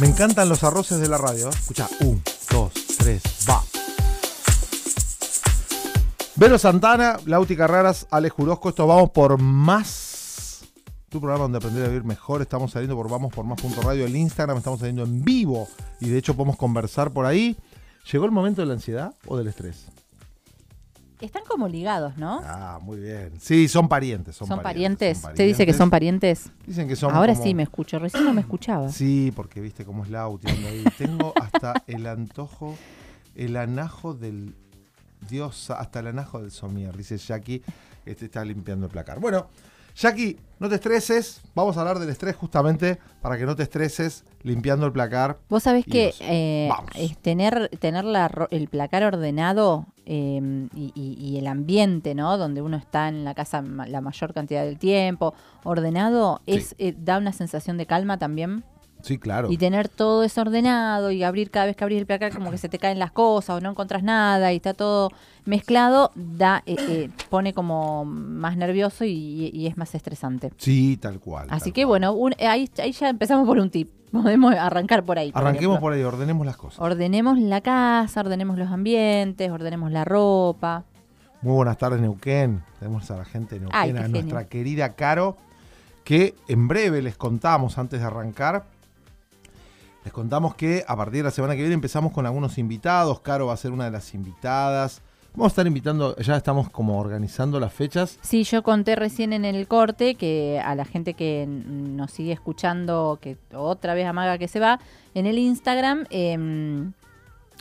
Me encantan los arroces de la radio. Escucha, un, dos, tres, va. Vero Santana, Lauti Carreras, Alex Jurosco. Esto vamos por más. Tu programa donde aprender a vivir mejor. Estamos saliendo por Vamos por Más punto Radio. El Instagram estamos saliendo en vivo. Y de hecho podemos conversar por ahí. ¿Llegó el momento de la ansiedad o del estrés? Están como ligados, ¿no? Ah, muy bien. Sí, son parientes. Son, ¿Son parientes. parientes? ¿Usted dice que son parientes? Dicen que son Ahora como- sí me escucho, recién no me escuchaba. Sí, porque viste cómo es anda ahí. Tengo hasta el antojo, el anajo del Dios, hasta el anajo del somier, dice Jackie, este está limpiando el placar. Bueno, Jackie, no te estreses, vamos a hablar del estrés justamente para que no te estreses limpiando el placar. Vos sabés que eh, es tener, tener la el placar ordenado eh, y, y- y el ambiente, ¿no? Donde uno está en la casa la mayor cantidad del tiempo, ordenado, Sí. es eh, da una sensación de calma también. Sí, claro. Y tener todo desordenado y abrir cada vez que abrís el placar como que se te caen las cosas o no encontrás nada y está todo mezclado, da eh, eh, pone como más nervioso y, y es más estresante. Sí, tal cual. Así tal que cual. bueno, un- ahí, ahí ya empezamos por un tip. Podemos arrancar por ahí. Arranquemos por ahí, ordenemos las cosas. Ordenemos la casa, ordenemos los ambientes, ordenemos la ropa. Muy buenas tardes, Neuquén. Tenemos a la gente de Neuquén, Ay, a genio. nuestra querida Caro, que en breve les contamos antes de arrancar. Les contamos que a partir de la semana que viene empezamos con algunos invitados. Caro va a ser una de las invitadas. Vamos a estar invitando, ya estamos como organizando las fechas. Sí, yo conté recién en el corte que a la gente que nos sigue escuchando, que otra vez amaga que se va, en el Instagram em,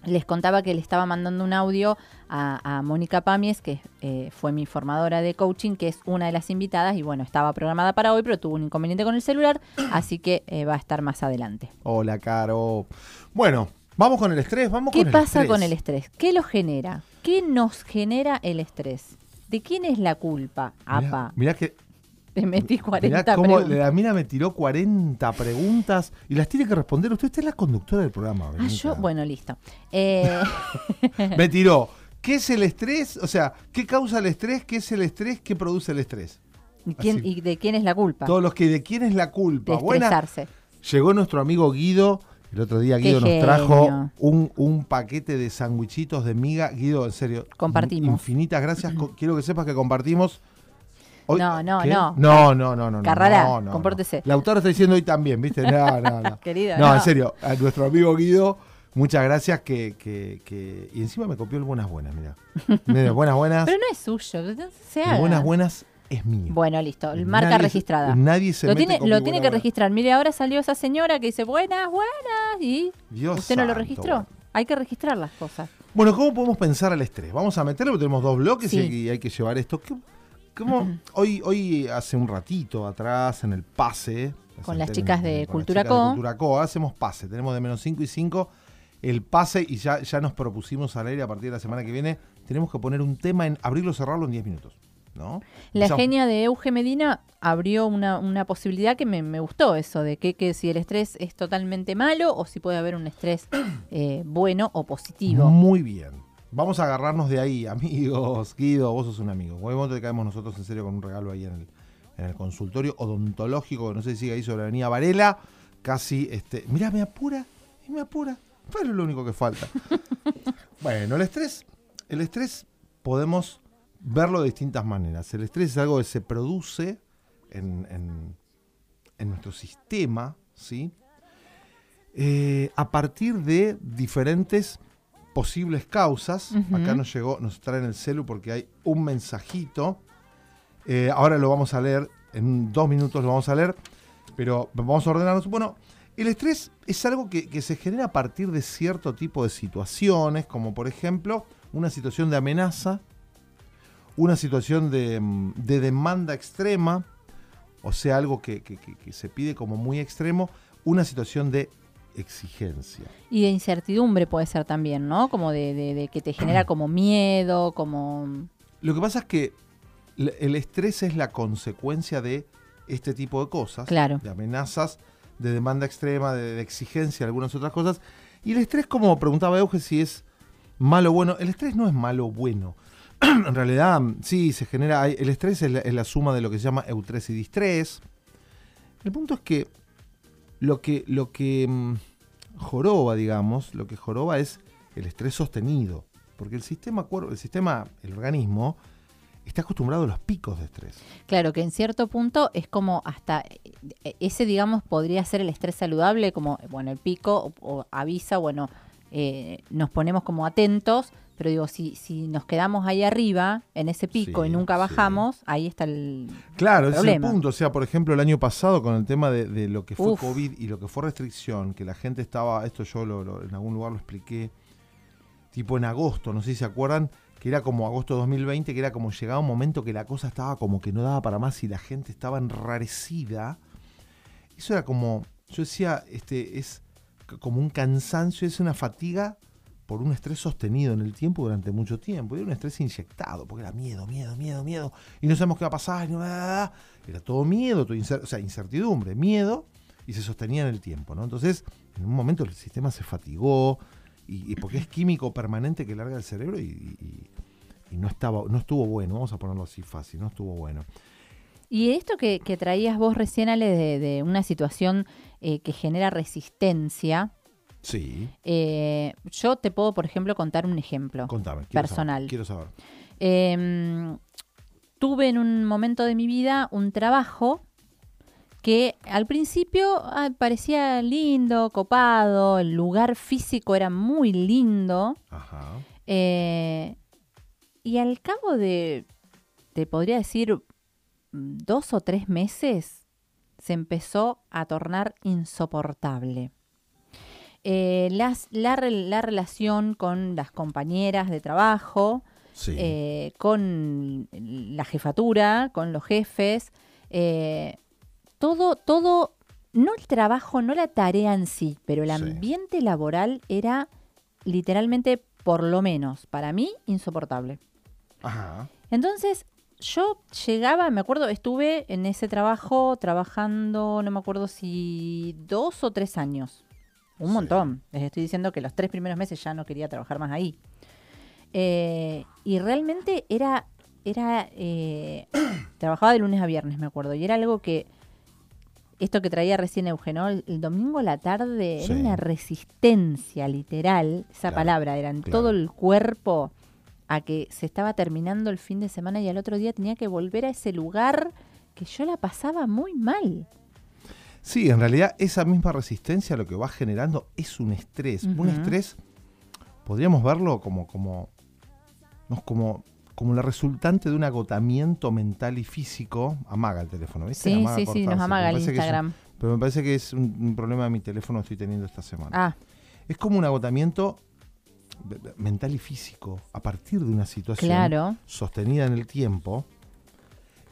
les contaba que le estaba mandando un audio a, a Mónica Pamies, que eh, fue mi formadora de coaching, que es una de las invitadas, y bueno, estaba programada para hoy, pero tuvo un inconveniente con el celular, así que eh, va a estar más adelante. Hola, Caro. Bueno, vamos con el estrés, vamos ¿Qué con el pasa estrés. con el estrés? ¿Qué lo genera? ¿Qué nos genera el estrés? ¿De quién es la culpa? Mirá, Apa, mirá que te metí 40 Mirá cómo preguntas. la mina me tiró 40 preguntas y las tiene que responder. Usted, usted es la conductora del programa. Ah, yo, bueno, listo. Eh, Me tiró. ¿Qué es el estrés? O sea, ¿qué causa el estrés? ¿Qué es el estrés? ¿Qué produce el estrés? ¿y, quién- Así. y de quién es la culpa? Todos los que de quién es la culpa. de Buena. Llegó nuestro amigo Guido. El otro día Qué Guido nos trajo un, un paquete de sandwichitos de miga. Guido, en serio. Compartimos. Infinitas gracias. Quiero que sepas que compartimos. No, no, ¿Qué? no. No, no, no, no. Carrara, no, no, compórtese. No. La autora está diciendo hoy también, ¿viste? No, no, no. Querido, No, no. en serio. A nuestro amigo Guido, muchas gracias que, que, que- Y encima me copió el Buenas Buenas, mira. Mira, Buenas Buenas. Pero no es suyo, no se el haga. Buenas Buenas es mío. Bueno, listo, marca Nadie- registrada. Nadie se lo mete tiene, con lo mi tiene Buena que Buena. registrar. Mire, ahora salió esa señora que dice buenas, buenas, y Dios usted no lo santo, registró. bueno. Hay que registrar las cosas. Bueno, ¿cómo podemos pensar al estrés? Vamos a meterlo porque tenemos dos bloques Sí. y hay que llevar esto. ¿Qué- cómo- hoy, hoy, hace un ratito atrás, en el pase. Con las chicas de con las Cultura de Co. Cultura Co, hacemos pase. Tenemos de menos 5 y 5 el pase y ya, ya nos propusimos al aire a partir de la semana que viene. Tenemos que poner un tema en abrirlo cerrarlo en 10 minutos. ¿no? La genia de Euge Medina abrió una, una posibilidad que me, me gustó, eso de que, que si el estrés es totalmente malo o si puede haber un estrés eh, bueno o positivo. Muy bien. Vamos a agarrarnos de ahí, amigos. Guido, vos sos un amigo. En momento te caemos nosotros en serio con un regalo ahí en el, en el consultorio odontológico, que no sé si sigue ahí sobre la avenida Varela. Casi, este. Mirá, me apura, me apura. Pero es lo único que falta. bueno, el estrés. El estrés podemos verlo de distintas maneras. El estrés es algo que se produce en, en- en nuestro sistema, ¿sí? Eh, a partir de diferentes posibles causas. Acá nos llegó, nos traen el celu porque hay un mensajito. Eh, ahora lo vamos a leer, en dos minutos lo vamos a leer, pero vamos a ordenarnos. Bueno, el estrés es algo que, que se genera a partir de cierto tipo de situaciones, como por ejemplo una situación de amenaza, una situación de, mm, de demanda extrema, o sea, algo que, que- que- que se pide como muy extremo, una situación de exigencia. Y de incertidumbre puede ser también, ¿no? Como de, de- de que te genera como miedo, como... Lo que pasa es que el estrés es la consecuencia de este tipo de cosas, Claro. de amenazas, de demanda extrema, de, de exigencia, algunas otras cosas. Y el estrés, como preguntaba Euge, si es malo o bueno, el estrés no es malo o bueno. en realidad, sí, se genera, el estrés es la, es la suma de lo que se llama eustrés y distrés. El punto es que lo que, lo que, mm, joroba, digamos, lo que joroba es el estrés sostenido. Porque el sistema, el sistema, el organismo, está acostumbrado a los picos de estrés. Claro, que en cierto punto es como hasta e, ese, digamos, podría ser el estrés saludable, como, bueno, el pico o, avisa, bueno, eh, nos ponemos como atentos, pero digo, si, si nos quedamos ahí arriba, en ese pico, y nunca bajamos, ahí está el Claro, ese es el punto. O sea, por ejemplo, el año pasado con el tema de, lo que fue COVID y lo que fue restricción, que la gente estaba, esto yo en algún lugar lo expliqué, tipo en agosto, no sé si se acuerdan, que era como agosto de 2020, que era como llegaba un momento que la cosa estaba como que no daba para más y la gente estaba enrarecida. Eso era como, yo decía, este es como un cansancio, es una fatiga por un estrés sostenido en el tiempo durante mucho tiempo. Era un estrés inyectado, porque era miedo, miedo, miedo, miedo. Y no sabemos qué va a pasar. Era todo miedo, todo o sea, incertidumbre, miedo, y se sostenía en el tiempo. ¿no? Entonces, en un momento el sistema se fatigó, y, porque es químico permanente que larga el cerebro y, no, estaba, no estuvo bueno, vamos a ponerlo así fácil, no estuvo bueno. Y esto que, traías vos recién, Ale, de, una situación eh, que genera resistencia. Sí. Eh, yo te puedo, por ejemplo, contar un ejemplo Contame, personal. quiero saber. Em, tuve en un momento de mi vida un trabajo que al principio parecía lindo, copado, el lugar físico era muy lindo. Ajá. Eh, y al cabo de, te podría decir, dos o tres meses, se empezó a tornar insoportable. Eh, las, la, relación con las compañeras de trabajo, eh, con la jefatura, con los jefes, todo, todo, no el trabajo, no la tarea en sí, pero el ambiente laboral era literalmente, por lo menos, para mí, insoportable. Ajá. Entonces, yo llegaba, me acuerdo, estuve en ese trabajo trabajando, no me acuerdo si dos o tres años. Un montón. Les estoy diciendo que los tres primeros meses ya no quería trabajar más ahí. Eh, y realmente era, era, eh, trabajaba de lunes a viernes, me acuerdo, y era algo que esto que traía recién Eugenio, el, domingo a la tarde era una resistencia literal, esa palabra, era en todo el cuerpo a que se estaba terminando el fin de semana y al otro día tenía que volver a ese lugar que yo la pasaba muy mal. Sí, en realidad esa misma resistencia lo que va generando es un estrés. Un estrés, podríamos verlo como, como, no, como como la resultante de un agotamiento mental y físico, amaga el teléfono, ¿viste? Sí, sí, sí, nos amaga el Instagram. pero me parece que es un, problema de mi teléfono que estoy teniendo esta semana. Ah. Es como un agotamiento mental y físico a partir de una situación sostenida en el tiempo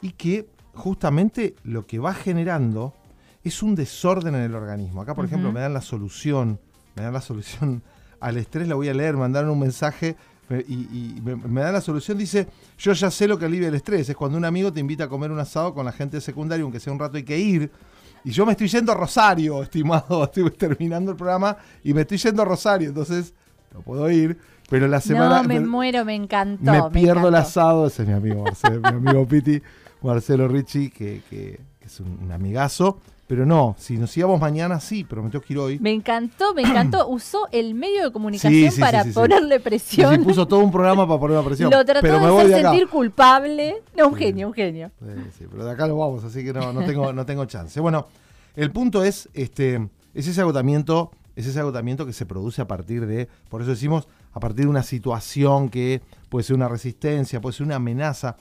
y que justamente lo que va generando es un desorden en el organismo. Acá, por ejemplo, me dan la solución, me dan la solución al estrés, la voy a leer, mandaron un mensaje y, me, da la solución, dice, yo ya sé lo que alivia el estrés, es cuando un amigo te invita a comer un asado con la gente de secundario, aunque sea un rato hay que ir, y yo me estoy yendo a Rosario, estimado, estoy terminando el programa y me estoy yendo a Rosario, entonces no puedo ir, pero la semana... No, me, muero, me encantó. Me, pierdo el asado, ese es mi amigo Marcelo, mi amigo Piti, Marcelo Ricci, que, que es un amigazo. Pero no, si nos íbamos mañana, sí, pero me ir hoy. Me encantó, me encantó. Usó el medio de comunicación para ponerle presión. Sí, puso todo un programa para ponerle presión. Lo trató de hacer sentir culpable. No, un genio, un genio. Sí, pero de acá lo vamos, así que no, no, tengo, no tengo chance. Bueno, el punto es, este, es ese agotamiento, es ese agotamiento que se produce a partir de, por eso decimos, a partir de una situación que puede ser una resistencia, puede ser una amenaza,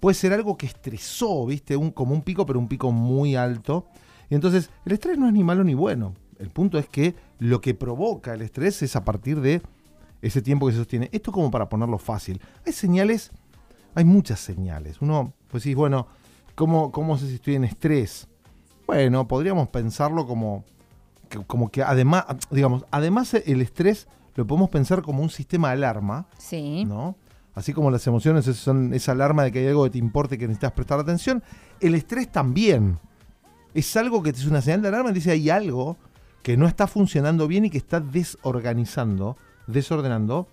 puede ser algo que estresó, ¿viste? Un, como un pico, pero un pico muy alto y entonces, el estrés no es ni malo ni bueno. El punto es que lo que provoca el estrés es a partir de ese tiempo que se sostiene. Esto como para ponerlo fácil. Hay señales, hay muchas señales. Uno, pues sí, bueno, ¿cómo, cómo sé si estoy en estrés? Bueno, podríamos pensarlo como que, como que además, digamos, además el estrés lo podemos pensar como un sistema de alarma. Sí. ¿No? Así como las emociones son esa alarma de que hay algo que te importe que necesitas prestar atención, el estrés también es algo que es una señal de alarma, dice hay algo que no está funcionando bien y que está desorganizando, desordenando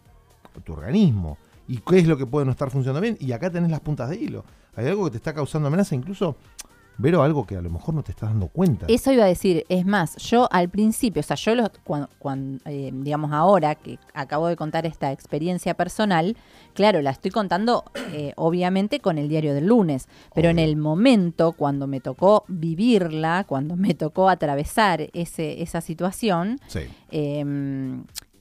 tu organismo. ¿Y qué es lo que puede no estar funcionando bien? Y acá tenés las puntas de hilo. Hay algo que te está causando amenaza, incluso Vero, algo que a lo mejor no te estás dando cuenta. Eso iba a decir, es más, yo al principio, o sea, yo los, cuando, cuando eh, digamos ahora que acabo de contar esta experiencia personal, claro, la estoy contando eh, obviamente con el diario del lunes, pero en el momento cuando me tocó vivirla, cuando me tocó atravesar ese, esa situación, Sí, eh,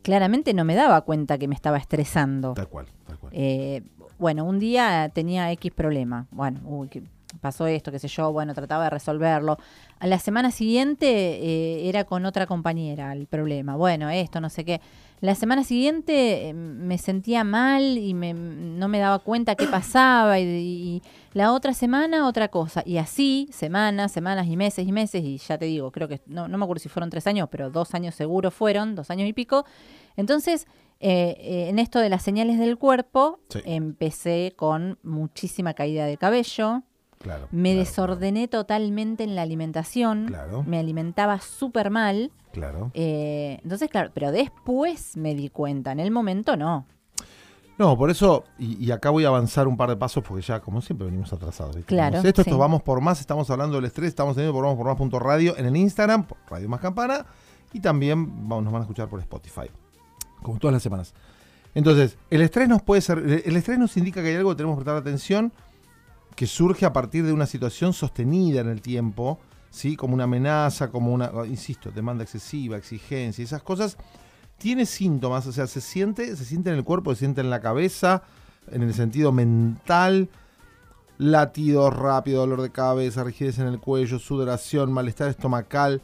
claramente no me daba cuenta que me estaba estresando. tal cual, tal cual. Eh, bueno, un día tenía X problema. Bueno, uy, que pasó esto, qué sé yo. Bueno, trataba de resolverlo. A la semana siguiente eh, era con otra compañera el problema. Bueno, esto, no sé qué. La semana siguiente eh, me sentía mal y me, no me daba cuenta qué pasaba. Y, y la otra semana otra cosa. Y así, semanas, semanas y meses y meses. Y ya te digo, creo que, no, no me acuerdo si fueron tres años, pero dos años seguro fueron, dos años y pico. Entonces, eh, eh, en esto de las señales del cuerpo, Sí. empecé con muchísima caída de cabello. Claro. Me claro, desordené totalmente en la alimentación. Claro. Me alimentaba súper mal. Claro. Eh, entonces, claro, pero después me di cuenta. En el momento no. No, por eso, y, y acá voy a avanzar un par de pasos porque ya, como siempre, venimos atrasados. ¿viste? Claro, Esto, esto sí. vamos por más, estamos hablando del estrés, estamos teniendo por vamos por más punto radio en el Instagram, por Radio Más Campana, y también vamos, nos van a escuchar por Spotify, como todas las semanas. Entonces, el estrés nos puede ser, el estrés nos indica que hay algo que tenemos que prestar atención, que surge a partir de una situación sostenida en el tiempo, ¿sí? Como una amenaza, como una, insisto, demanda excesiva, exigencia, esas cosas tiene síntomas, o sea, se siente, se siente en el cuerpo, se siente en la cabeza, en el sentido mental, latidos rápido, dolor de cabeza, rigidez en el cuello, sudoración, malestar estomacal,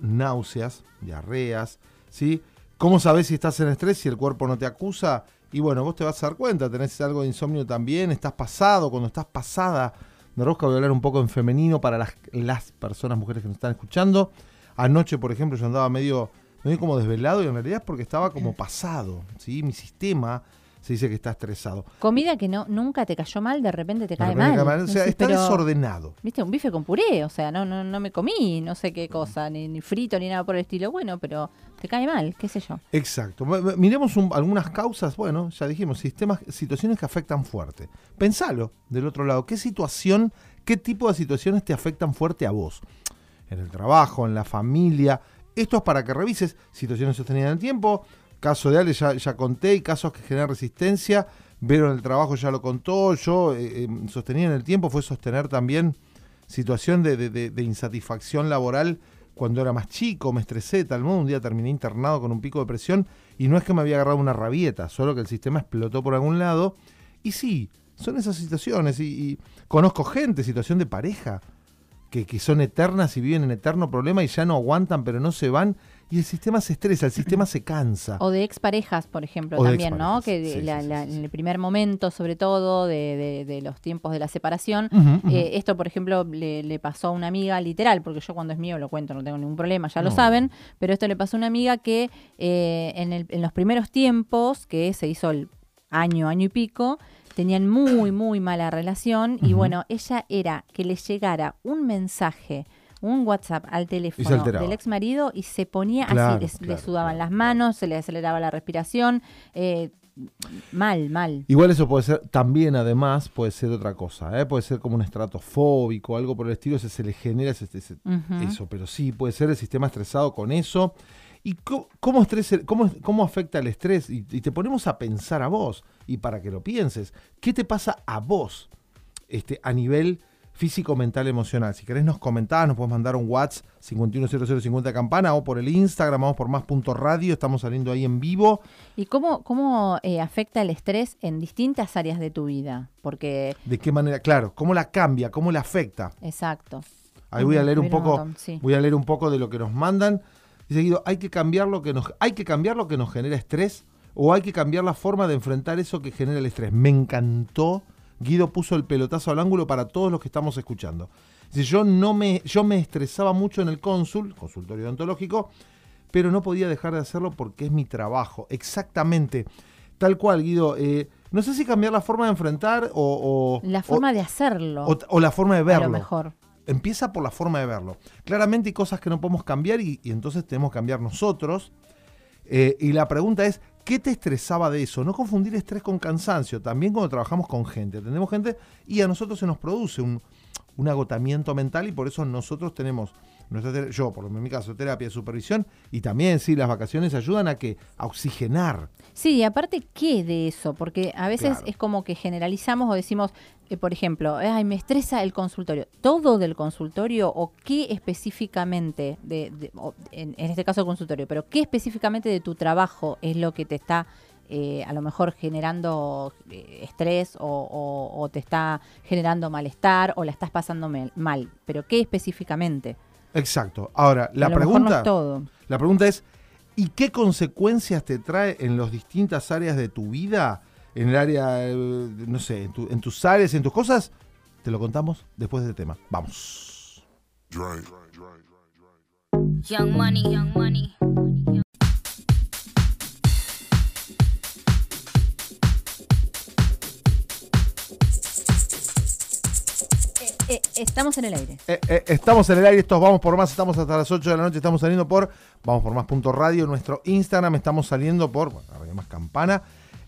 náuseas, diarreas, ¿sí? ¿Cómo sabes si estás en estrés si el cuerpo no te acusa? Y bueno, vos te vas a dar cuenta, tenés algo de insomnio también, estás pasado, cuando estás pasada, de rosca voy a hablar un poco en femenino para las, las personas, mujeres que nos están escuchando. Anoche, por ejemplo, yo andaba medio, medio como desvelado y en realidad es porque estaba como pasado, ¿sí? Mi sistema se dice que está estresado. Comida que no nunca te cayó mal, de repente te cae repente mal. cae mal, O sea, Decís, está pero, desordenado. Viste, un bife con puré, o sea, no, no, no me comí, no sé qué cosa, ni, ni frito ni nada por el estilo. Bueno, pero te cae mal, qué sé yo. Exacto. Miremos un- algunas causas, bueno, ya dijimos, sistemas, situaciones que afectan fuerte. Pensalo del otro lado, ¿qué situación, qué tipo de situaciones te afectan fuerte a vos? En el trabajo, en la familia. Esto es para que revises situaciones sostenidas en el tiempo. Caso de Ale ya, ya conté y casos que generan resistencia. Vero en el trabajo ya lo contó. Yo eh, eh, sostenida en el tiempo fue sostener también situación de, insatisfacción laboral cuando era más chico, me estresé tal modo, un día terminé internado con un pico de presión y no es que me había agarrado una rabieta, solo que el sistema explotó por algún lado. Y sí, son esas situaciones y, y conozco gente, situación de pareja, que, que son eternas y viven en eterno problema y ya no aguantan pero no se van y el sistema se estresa, el sistema se cansa. O de exparejas, por ejemplo, O también, ¿no? Que de- sí, la- sí, sí, la- sí, en el primer momento, sobre todo, de, de- de los tiempos de la separación. Eh, esto, por ejemplo, le, le pasó a una amiga literal, porque yo cuando es mío lo cuento, no tengo ningún problema, ya lo saben, pero esto le pasó a una amiga que eh, en, el- en los primeros tiempos, que se hizo el año, año y pico, tenían muy, muy mala relación y bueno, ella era que le llegara un mensaje un WhatsApp al teléfono del ex marido y se ponía Claro, así, les- le sudaban las manos, se le aceleraba la respiración, eh, mal, mal. Igual eso puede ser, también además puede ser otra cosa, ¿eh? puede ser como un estrato fóbico, algo por el estilo, ese se le genera ese- eso, pero sí, puede ser el sistema estresado con eso. ¿Y cómo, estrés, cómo, cómo afecta el estrés? Y, y te ponemos a pensar a vos, y para que lo pienses, ¿qué te pasa a vos este, a nivel físico, mental, emocional? Si querés nos comentás, nos puedes mandar un WhatsApp 510050 campana o por el Instagram, vamos por más punto radio, estamos saliendo ahí en vivo. ¿Y cómo, cómo eh, afecta el estrés en distintas áreas de tu vida? Porque, ¿De qué manera? Claro, ¿cómo la cambia? ¿Cómo la afecta? exacto. Ahí voy a leer un poco, montón, sí. voy a leer un poco de lo que nos mandan. Dice Guido, hay que cambiar lo que nos, hay que cambiar lo que nos genera estrés o hay que cambiar la forma de enfrentar eso que genera el estrés. Me encantó. Guido puso el pelotazo al ángulo para todos los que estamos escuchando. Dice, yo no me, yo me estresaba mucho en el cónsul, consultorio odontológico, pero no podía dejar de hacerlo porque es mi trabajo. Exactamente. Tal cual, Guido. Eh, no sé si cambiar la forma de enfrentar o, o- La o- forma de hacerlo, o, o la forma de a verlo. lo mejor. Empieza por la forma de verlo. Claramente hay cosas que no podemos cambiar y, y entonces tenemos que cambiar nosotros. Eh, y la pregunta es, ¿qué te estresaba de eso? No confundir estrés con cansancio. También cuando trabajamos con gente. Atendemos gente y a nosotros se nos produce un, un agotamiento mental y por eso nosotros tenemos nuestra yo, por lo menos en mi caso, terapia de supervisión y también sí, las vacaciones ayudan a que a oxigenar. Sí, y aparte, ¿qué de eso? Porque a veces Claro. es como que generalizamos o decimos, eh, por ejemplo, ay, me estresa el consultorio. ¿Todo del consultorio o qué específicamente, de, de- o en, en este caso el consultorio, pero qué específicamente de tu trabajo es lo que te está eh, a lo mejor generando eh, estrés o, o- o te está generando malestar o la estás pasando mal? ¿Pero qué específicamente? Exacto. Ahora, la a lo mejor no pregunta es todo. La pregunta es, ¿y qué consecuencias te trae en las distintas áreas de tu vida? En el área, eh, no sé, en, tu- en tus áreas, en tus cosas. Te lo contamos después del tema. Vamos. Young money, young money. Eh, estamos en el aire. Eh, eh, estamos en el aire, estos Vamos por Más, estamos hasta las 8 de la noche, estamos saliendo por Vamos por Más.radio, nuestro Instagram, estamos saliendo por, bueno, Radio Más Campana.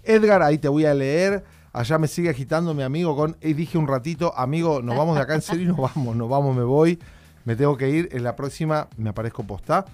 Edgar, ahí te voy a leer. Allá me sigue agitando mi amigo con, eh, dije un ratito, amigo, nos vamos de acá en serio, y nos vamos, nos vamos, me voy. Me tengo que ir, en la próxima me aparezco postá.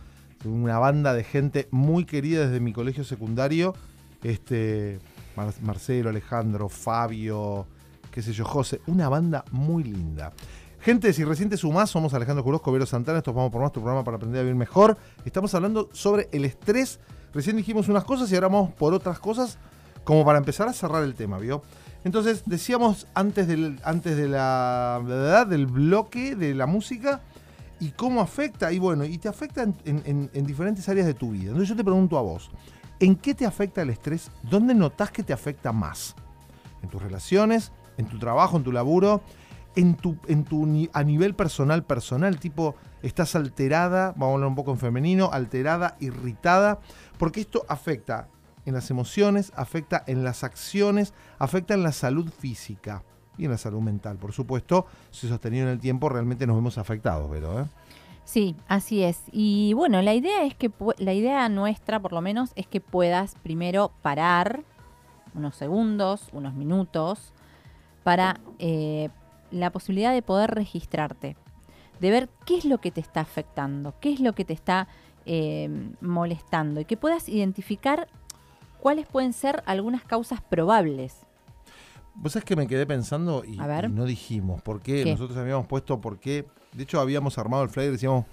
Una banda de gente muy querida desde mi colegio secundario. Este, Mar- Marcelo, Alejandro, Fabio, qué sé yo, José. Una banda muy linda. Gente, si recién te sumás, somos Alejandro Jurosco, Vero Santana, estos vamos por más tu programa para aprender a vivir mejor. Estamos hablando sobre el estrés. Recién dijimos unas cosas y ahora vamos por otras cosas, como para empezar a cerrar el tema, ¿vio? Entonces, decíamos antes del, antes de la, ¿verdad? del bloque de la música y cómo afecta, y bueno, y te afecta en- en diferentes áreas de tu vida. Entonces yo te pregunto a vos, ¿en qué te afecta el estrés? ¿Dónde notás que te afecta más? ¿En tus relaciones? ¿En tu trabajo? ¿En tu laburo? ¿En tu, en tu a nivel personal, personal? Tipo, estás alterada, vamos a hablar un poco en femenino, alterada, irritada, porque esto afecta en las emociones, afecta en las acciones, afecta en la salud física y en la salud mental, por supuesto, si sostenido en el tiempo realmente nos vemos afectados, pero ¿eh? Sí, así es. Y bueno, la idea es que la idea nuestra, por lo menos, es que puedas primero parar unos segundos, unos minutos, para eh, la posibilidad de poder registrarte, de ver qué es lo que te está afectando, qué es lo que te está eh, molestando y que puedas identificar cuáles pueden ser algunas causas probables. Vos sabés que me quedé pensando y, no dijimos por qué. ¿Qué? Nosotros habíamos puesto por qué. De hecho, habíamos armado el flyer y decíamos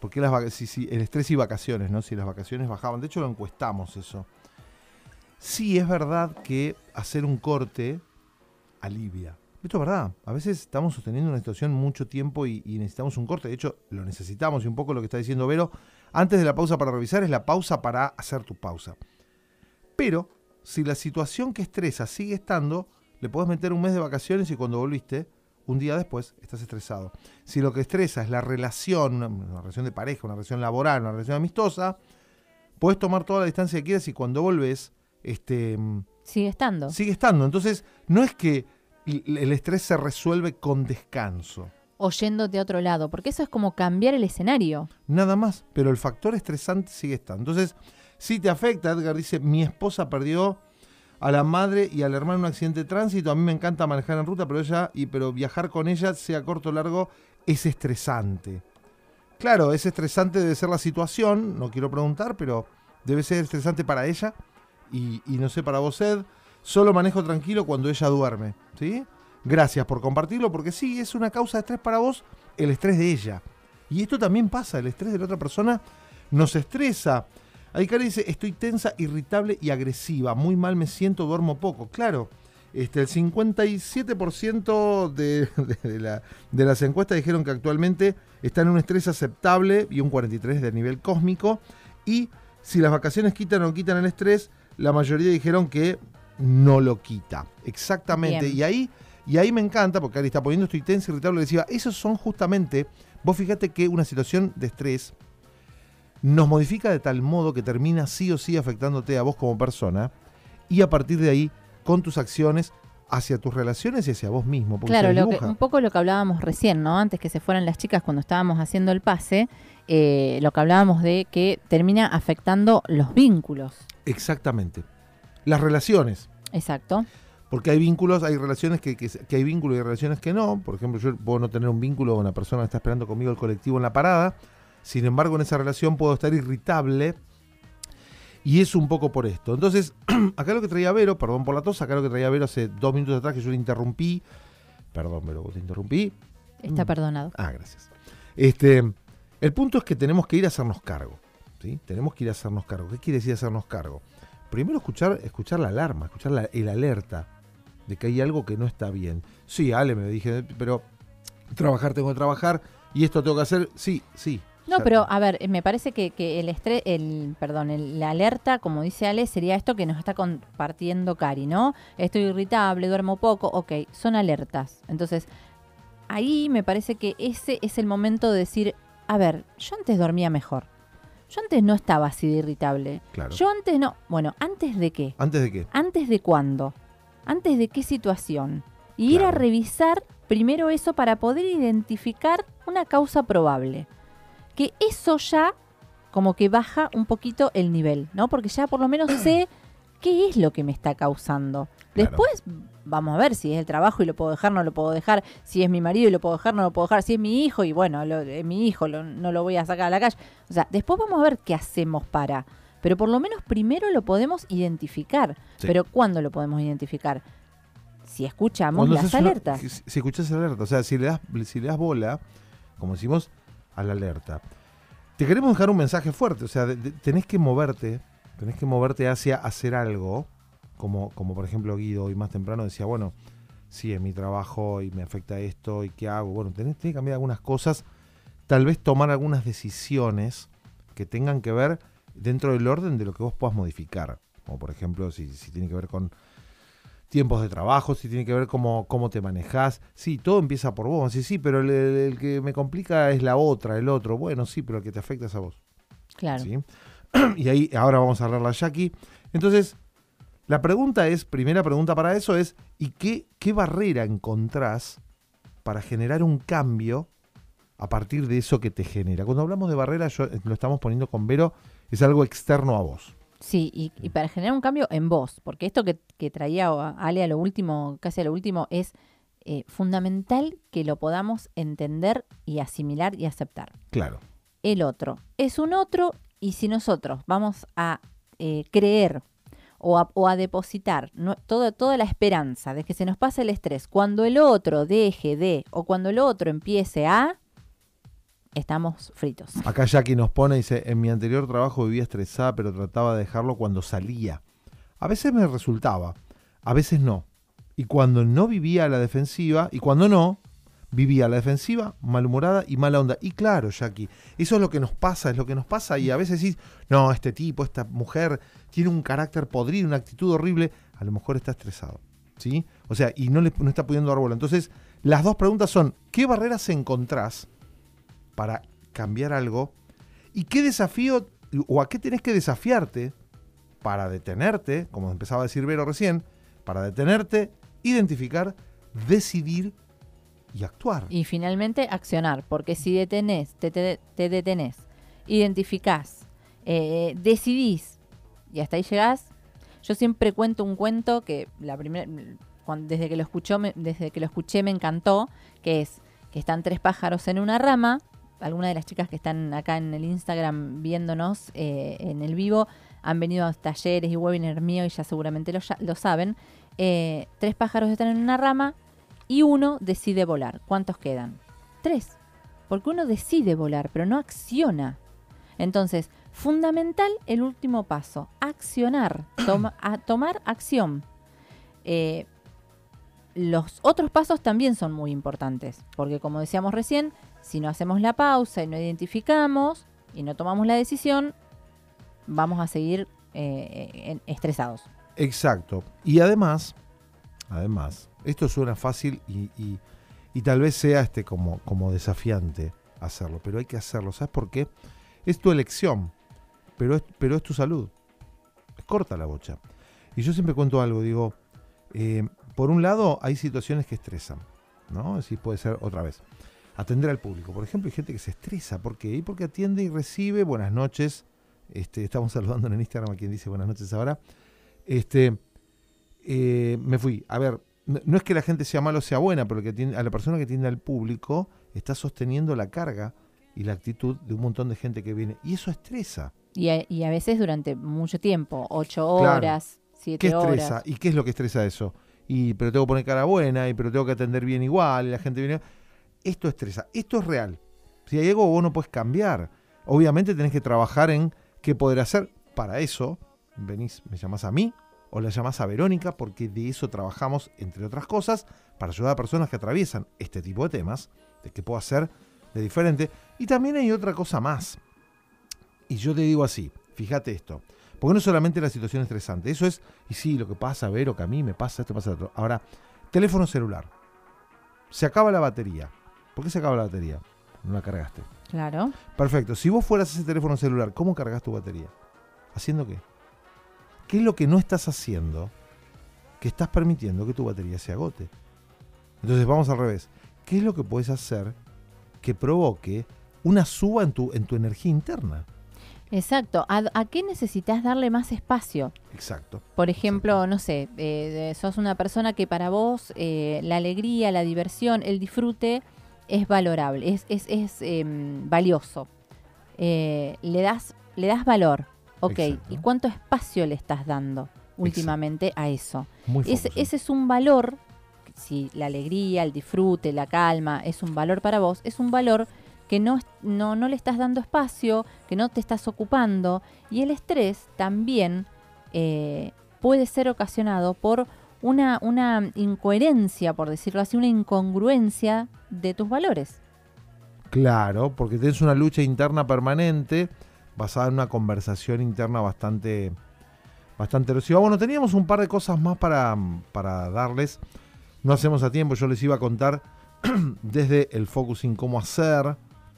por qué las vaca- si, si el estrés y vacaciones, ¿no? Si las vacaciones bajaban. De hecho, lo encuestamos eso. Sí, es verdad que hacer un corte alivia. Esto es verdad. A veces estamos sosteniendo una situación mucho tiempo y, necesitamos un corte. De hecho, lo necesitamos y un poco lo que está diciendo Vero. Antes de la pausa para revisar es la pausa para hacer tu pausa. Pero si la situación que estresa sigue estando, le podés meter un mes de vacaciones y cuando volviste, un día después, estás estresado. Si lo que estresa es la relación, una, una relación de pareja, una relación laboral, una relación amistosa, puedes tomar toda la distancia que quieras y cuando volvés, este, Sigue estando. sigue estando. Entonces, no es que el estrés se resuelve con descanso. O yéndote a otro lado, porque eso es como cambiar el escenario. Nada más, pero el factor estresante sigue estando. Entonces, si te afecta, Edgar dice, mi esposa perdió a la madre y al hermano en un accidente de tránsito, a mí me encanta manejar en ruta, pero ella, y pero viajar con ella, sea corto o largo, es estresante. Claro, es estresante debe ser la situación, no quiero preguntar, pero debe ser estresante para ella y, no sé para vos, Ed. Solo manejo tranquilo cuando ella duerme, ¿sí? Gracias por compartirlo, porque sí, es una causa de estrés para vos, el estrés de ella. Y esto también pasa, el estrés de la otra persona nos estresa. Ahí Cari dice, estoy tensa, irritable y agresiva, muy mal me siento, duermo poco. Claro, este, el 57% de, de- de la- de las encuestas dijeron que actualmente están en un estrés aceptable y un 43% de nivel cósmico. Y si las vacaciones quitan o quitan el estrés, la mayoría dijeron que no lo quita. Exactamente. Bien. Y ahí, y ahí me encanta, porque Cari está poniendo estoy tensa, irritable, agresiva. Esos son justamente, vos fíjate que una situación de estrés nos modifica de tal modo que termina sí o sí afectándote a vos como persona y a partir de ahí con tus acciones hacia tus relaciones y hacia vos mismo. Claro, lo que, un poco lo que hablábamos recién, ¿no? Antes que se fueran las chicas cuando estábamos haciendo el pase, eh, lo que hablábamos de que termina afectando los vínculos. Exactamente. Las relaciones. Exacto. Porque hay vínculos, hay relaciones que, que, que hay vínculos y hay relaciones que no. Por ejemplo, yo puedo no tener un vínculo con una persona que está esperando conmigo el colectivo en la parada. Sin embargo, en esa relación puedo estar irritable. Y es un poco por esto. Entonces, acá lo que traía Vero, perdón por la tos, acá lo que traía Vero hace dos minutos atrás que yo le interrumpí. Perdón, Vero, te interrumpí. Está Mm. perdonado. Ah, gracias. Este, el punto es que tenemos que ir a hacernos cargo. ¿sí? Tenemos que ir a hacernos cargo. ¿Qué quiere decir hacernos cargo? Primero escuchar, escuchar la alarma, escuchar la- el alerta de que hay algo que no está bien. Sí, Ale, me dije, pero trabajar tengo que trabajar y esto tengo que hacer. Sí, sí. No, pero a ver, eh, me parece que, que el estrés, el, perdón, el- la alerta, como dice Ale, sería esto que nos está compartiendo Cari, ¿no? Estoy irritable, duermo poco, ok, son alertas. Entonces, ahí me parece que ese es el momento de decir, a ver, yo antes dormía mejor. Yo antes no estaba así de irritable. Claro. Yo antes no, bueno, antes de qué? ¿Antes de qué? ¿Antes de cuándo? ¿Antes de qué situación? Y ir a revisar primero eso para poder identificar una causa probable. Que eso ya como que baja un poquito el nivel, ¿no? Porque ya por lo menos sé qué es lo que me está causando. Claro. Después vamos a ver si es el trabajo y lo puedo dejar, no lo puedo dejar, si es mi marido y lo puedo dejar, no lo puedo dejar, si es mi hijo y bueno, lo- es mi hijo, lo- no lo voy a sacar a la calle. O sea, después vamos a ver qué hacemos para. Pero por lo menos primero lo podemos identificar. Sí. Pero ¿cuándo lo podemos identificar? Si escuchamos Cuando las una- alertas. si, si escuchas alerta, o sea, si le das, si le das bola, como decimos, a la alerta. Te queremos dejar un mensaje fuerte, o sea, tenés que moverte, tenés que moverte hacia hacer algo, como, como por ejemplo Guido hoy más temprano decía, bueno, sí, en mi trabajo y me afecta esto y qué hago, bueno, tenés, tenés que cambiar algunas cosas, tal vez tomar algunas decisiones que tengan que ver dentro del orden de lo que vos puedas modificar, como por ejemplo si, si tiene que ver con tiempos de trabajo, si tiene que ver cómo, cómo te manejas. Sí, todo empieza por vos. Sí, sí, pero el, que me complica es la otra, el otro. Bueno, sí, pero el que te afecta es a vos. Claro. ¿sí? Y ahí, ahora vamos a hablar a Jackie. Entonces, la pregunta es, primera pregunta para eso es, ¿y qué, qué barrera encontrás para generar un cambio a partir de eso que te genera? Cuando hablamos de barrera, yo, eh, lo estamos poniendo con Vero, es algo externo a vos. Sí, y, y para generar un cambio en vos, porque esto que, que traía Ale a lo último, casi a lo último, es eh, fundamental que lo podamos entender y asimilar y aceptar. Claro. El otro es un otro y si nosotros vamos a eh, creer o a, o a depositar no- todo- toda la esperanza de que se nos pase el estrés cuando el otro deje de o cuando el otro empiece a, estamos fritos. Acá Jackie nos pone, dice, en mi anterior trabajo vivía estresada, pero trataba de dejarlo cuando salía. A veces me resultaba, a veces no. Y cuando no vivía a la defensiva, y cuando no, vivía a la defensiva, malhumorada y mala onda. Y claro, Jackie, eso es lo que nos pasa, es lo que nos pasa. Y a veces decís, no, este tipo, esta mujer tiene un carácter podrido, una actitud horrible. A lo mejor está estresado. ¿Sí? O sea, y no, le, no está pudiendo dar bola. Entonces, las dos preguntas son, ¿qué barreras encontrás para cambiar algo? ¿Y qué desafío o a qué tenés que desafiarte para detenerte, como empezaba a decir Vero recién, para detenerte, identificar, decidir y actuar? Y finalmente accionar, porque si detenés, te, te, te detenés, identificás, eh, decidís y hasta ahí llegás. Yo siempre cuento un cuento que la primera, desde que lo escuchó, desde que lo escuché me encantó, que es que están tres pájaros en una rama. Algunas de las chicas que están acá en el Instagram viéndonos eh, en el vivo han venido a talleres y webinars míos y ya seguramente lo, ya- lo saben. Eh, tres pájaros están en una rama y uno decide volar. ¿Cuántos quedan? Tres. Porque uno decide volar, pero no acciona. Entonces, fundamental el último paso, accionar, toma- a tomar acción. Eh, los otros pasos también son muy importantes, porque como decíamos recién, si no hacemos la pausa y no identificamos y no tomamos la decisión, vamos a seguir eh, estresados. Exacto. Y además, además, esto suena fácil y tal vez sea este como, como desafiante hacerlo, pero hay que hacerlo. ¿Sabes por qué? Es tu elección, pero es, pero es tu salud. Es corta la bocha. Y yo siempre cuento algo, digo, eh, por un lado hay situaciones que estresan, ¿no? Así puede ser otra vez. Atender al público. Por ejemplo, hay gente que se estresa. ¿Por qué? Y porque atiende y recibe buenas noches. Este, estamos saludando en el Instagram a quien dice buenas noches ahora. Este, eh, me fui. A ver, no, no es que la gente sea mala o sea buena, pero que a la persona que tiene al público está sosteniendo la carga y la actitud de un montón de gente que viene. Y eso estresa. Y a, y a veces durante mucho tiempo, ocho Claro. horas, ¿Qué siete estresa? horas. ¿Y qué es lo que estresa eso? Y pero tengo que poner cara buena, y pero tengo que atender bien igual, y la gente viene. Esto estresa, esto es real. Si hay algo vos no puedes cambiar, obviamente tenés que trabajar en qué poder hacer. Para eso, venís, me llamás a mí o la llamás a Verónica, porque de eso trabajamos, entre otras cosas, para ayudar a personas que atraviesan este tipo de temas, de qué puedo hacer de diferente. Y también hay otra cosa más. Y yo te digo así, fíjate esto. Porque no solamente la situación estresante, eso es, y sí, lo que pasa, Vero, que a mí me pasa esto, pasa otro. Ahora, teléfono celular. Se acaba la batería. ¿Por qué se acaba la batería? No la cargaste. Claro. Perfecto. Si vos fueras ese teléfono celular, ¿cómo cargas tu batería? ¿Haciendo qué? ¿Qué es lo que no estás haciendo que estás permitiendo que tu batería se agote? Entonces vamos al revés. ¿Qué es lo que puedes hacer que provoque una suba en tu, en tu energía interna? Exacto. ¿A, a qué necesitas darle más espacio? Exacto. Por ejemplo, no sé, eh, sos una persona que para vos eh, la alegría, la diversión, el disfrute es valorable, es, es, es, em, valioso. Eh, le, das, le das valor. Ok, Exacto. ¿y cuánto espacio le estás dando últimamente a eso? Muy Ese, es un valor, si la alegría, el disfrute, la calma es un valor para vos, es un valor que no, no, no le estás dando espacio, que no te estás ocupando. Y el estrés también eh, puede ser ocasionado por una, una incoherencia, por decirlo así, una incongruencia de tus valores. Claro, porque tienes una lucha interna permanente basada en una conversación interna bastante, bastante erosiva. Bueno, teníamos un par de cosas más para, para darles. No hacemos a tiempo, yo les iba a contar desde el focusing cómo hacer,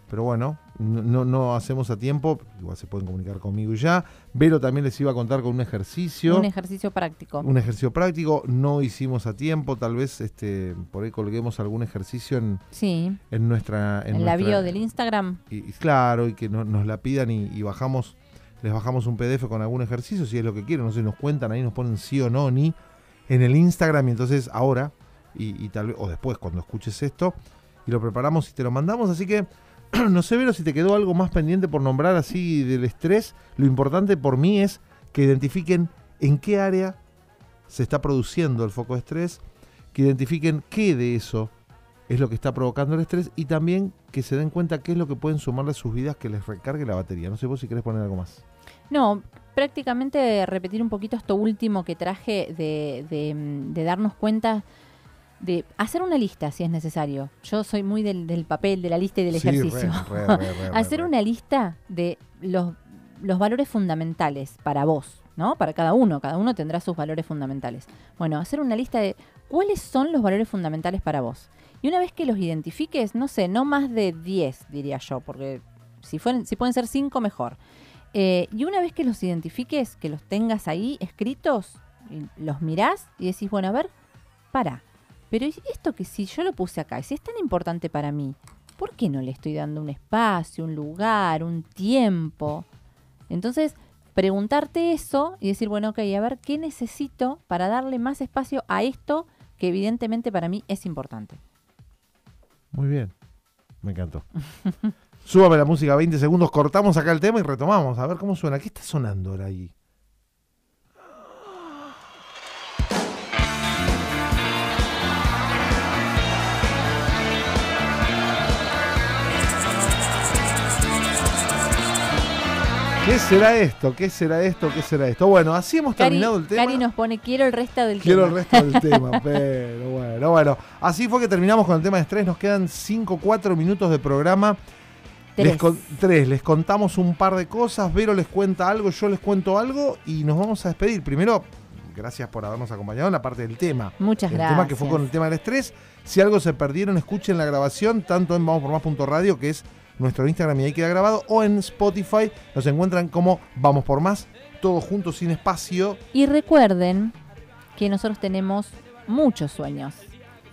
pero bueno, no, no, hacemos a tiempo. Igual se pueden comunicar conmigo ya. Vero también les iba a contar con un ejercicio. Un ejercicio práctico. Un ejercicio práctico, no hicimos a tiempo, tal vez este, por ahí colguemos algún ejercicio en, Sí, en nuestra... en, la nuestra- bio del Instagram. y, y claro, y que no- nos la pidan y, y bajamos, les bajamos un PDF con algún ejercicio, si es lo que quieren, no sé, nos cuentan ahí, nos ponen sí o no, ni en el Instagram, y entonces ahora, y, y tal vez, o después cuando escuches esto, y lo preparamos y te lo mandamos, así que no sé, Vero, si te quedó algo más pendiente por nombrar así del estrés, lo importante por mí es que identifiquen en qué área se está produciendo el foco de estrés, que identifiquen qué de eso es lo que está provocando el estrés y también que se den cuenta qué es lo que pueden sumarle a sus vidas que les recargue la batería. No sé vos si querés poner algo más. No, prácticamente repetir un poquito esto último que traje de, de, de darnos cuenta de hacer una lista si es necesario. Yo soy muy del, del papel, de la lista y del Sí, ejercicio. re, re, re, re, hacer una lista de los, los valores fundamentales para vos, ¿no? Para cada uno, cada uno tendrá sus valores fundamentales. Bueno, hacer una lista de cuáles son los valores fundamentales para vos. Y una vez que los identifiques, no sé, no más de 10, diría yo, porque si, fueren, si pueden ser 5, mejor. Eh, y una vez que los identifiques, que los tengas ahí escritos, los mirás y decís, bueno, a ver, para. Pero ¿y esto que si yo lo puse acá, si es tan importante para mí, ¿por qué no le estoy dando un espacio, un lugar, un tiempo? Entonces, preguntarte eso y decir, bueno, ok, a ver, ¿qué necesito para darle más espacio a esto que evidentemente para mí es importante? Muy bien. Me encantó. Súbame la música 20 segundos, cortamos acá el tema y retomamos. A ver cómo suena. ¿Qué está sonando ahora ahí? ¿Qué será esto? ¿Qué será esto? ¿Qué será esto? Bueno, así hemos Cari, terminado el tema. Cari nos pone, quiero el resto del Quiero el tema". resto del tema, pero bueno, bueno. Así fue que terminamos con el tema de estrés. Nos quedan 5, 4 minutos de programa. Les Tres. con- tres. Les contamos un par de cosas. Vero les cuenta algo, yo les cuento algo y nos vamos a despedir. Primero, gracias por habernos acompañado en la parte del tema. Muchas el gracias. tema que fue con el tema del estrés. Si algo se perdieron, escuchen la grabación tanto en vamospormás.radio, que es nuestro Instagram y ahí queda grabado, o en Spotify. Nos encuentran como Vamos por Más, todos juntos sin espacio. Y recuerden que nosotros tenemos muchos sueños.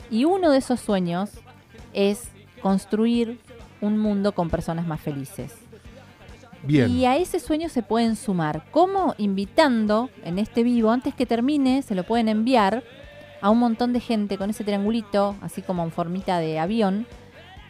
Y uno de esos sueños es construir un mundo con personas más felices. Bien. Y a ese sueño se pueden sumar. ¿Cómo? Invitando en este vivo, antes que termine, se lo pueden enviar a un montón de gente con ese triangulito, así como en formita de avión,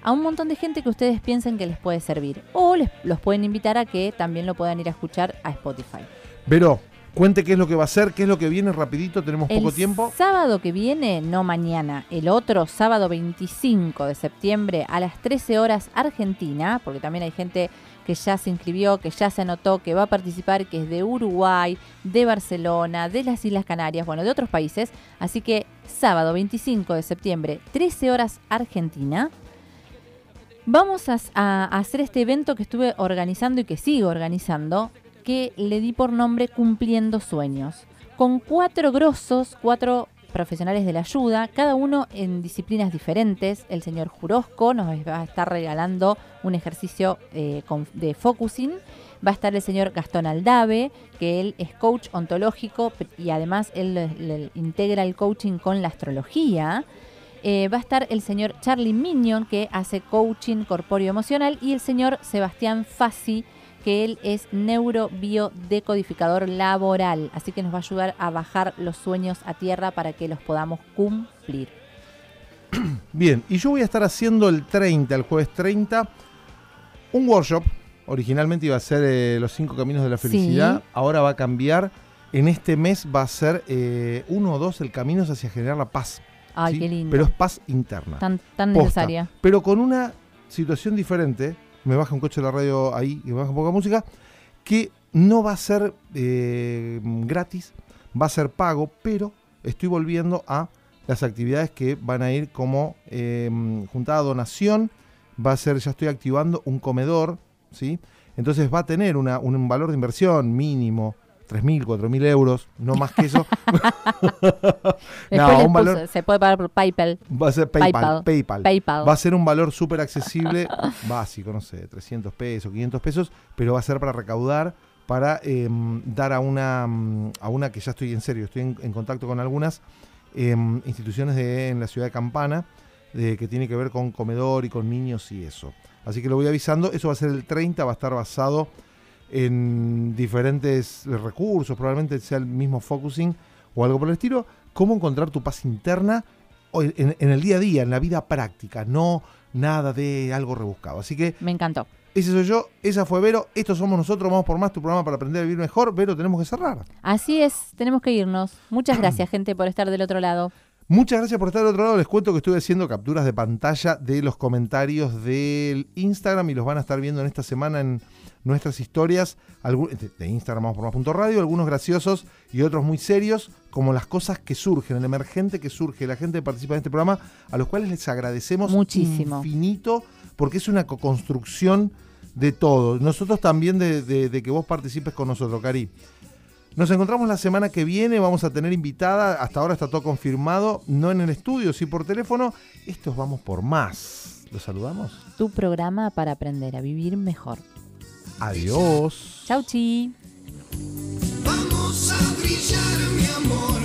a un montón de gente que ustedes piensen que les puede servir. O les, los pueden invitar a que también lo puedan ir a escuchar a Spotify. Vero, cuente qué es lo que va a hacer, qué es lo que viene rapidito, tenemos El poco tiempo. sábado que viene, no mañana, el otro sábado 25 de septiembre a las 13 horas Argentina, porque también hay gente que ya se inscribió, que ya se anotó, que va a participar, que es de Uruguay, de Barcelona, de las Islas Canarias, bueno, de otros países. Así que sábado 25 de septiembre, 13 horas Argentina. Vamos a, hacer este evento que estuve organizando y que sigo organizando, que le di por nombre Cumpliendo Sueños, con cuatro grosos, cuatro profesionales de la ayuda, cada uno en disciplinas diferentes. El señor Jurosco nos va a estar regalando un ejercicio eh, de focusing. Va a estar el señor Gastón Aldave, que él es coach ontológico y además él integra el coaching con la astrología. Eh, va a estar el señor Charlie Minion, que hace coaching corpóreo emocional, y el señor Sebastián Fassi, que él es neurobiodecodificador laboral. Así que nos va a ayudar a bajar los sueños a tierra para que los podamos cumplir. Bien, y yo voy a estar haciendo el 30, el jueves 30, un workshop. Originalmente iba a ser eh, los cinco caminos de la Sí. felicidad, ahora va a cambiar. En este mes va a ser eh, uno o dos el camino hacia generar la paz. Ay, ¿sí? qué lindo. Pero es paz interna. tan tan Posta. necesaria. Pero con una situación diferente, me baja un coche de la radio ahí y me baja un poco de música, que no va a ser eh, gratis, va a ser pago, pero estoy volviendo a las actividades que van a ir como eh, juntada a donación, va a ser, ya estoy activando un comedor, ¿sí? Entonces va a tener una- un valor de inversión mínimo, 3.000, 4.000 euros, no más que eso. Después No, les un valor- puse- se puede pagar por PayPal. Va a ser PayPal. PayPal. PayPal. PayPal. Va a ser un valor súper accesible, básico, no sé, 300 pesos, 500 pesos, pero va a ser para recaudar, para em, dar a una, a una que ya estoy en serio, estoy en, en contacto con algunas em, instituciones de, en la ciudad de Campana, de, que tiene que ver con comedor y con niños y eso. Así que lo voy avisando, eso va a ser el 30, va a estar basado en diferentes recursos, probablemente sea el mismo focusing o algo por el estilo, cómo encontrar tu paz interna en- en el día a día, en la vida práctica, no nada de algo rebuscado. Así que Me encantó. ese soy yo, esa fue Vero, estos somos nosotros, vamos por más tu programa para aprender a vivir mejor. Vero, tenemos que cerrar. Así es, tenemos que irnos. Muchas gracias, gente, por estar del otro lado. Muchas gracias por estar del otro lado. Les cuento que estuve haciendo capturas de pantalla de los comentarios del Instagram y los van a estar viendo en esta semana en nuestras historias de, de Instagram, vamos por más punto radio, algunos graciosos y otros muy serios, como las cosas que surgen, el emergente que surge, la gente que participa en este programa, a los cuales les agradecemos Muchísimo. infinito, porque es una co-construcción de todo. Nosotros también de, de- de que vos participes con nosotros, Cari. Nos encontramos la semana que viene, vamos a tener invitada, hasta ahora está todo confirmado, no en el estudio, sí por teléfono. Estos vamos por más. ¿Los saludamos? Tu programa para aprender a vivir mejor. Adiós. Chau, chi. Vamos a brillar, mi amor.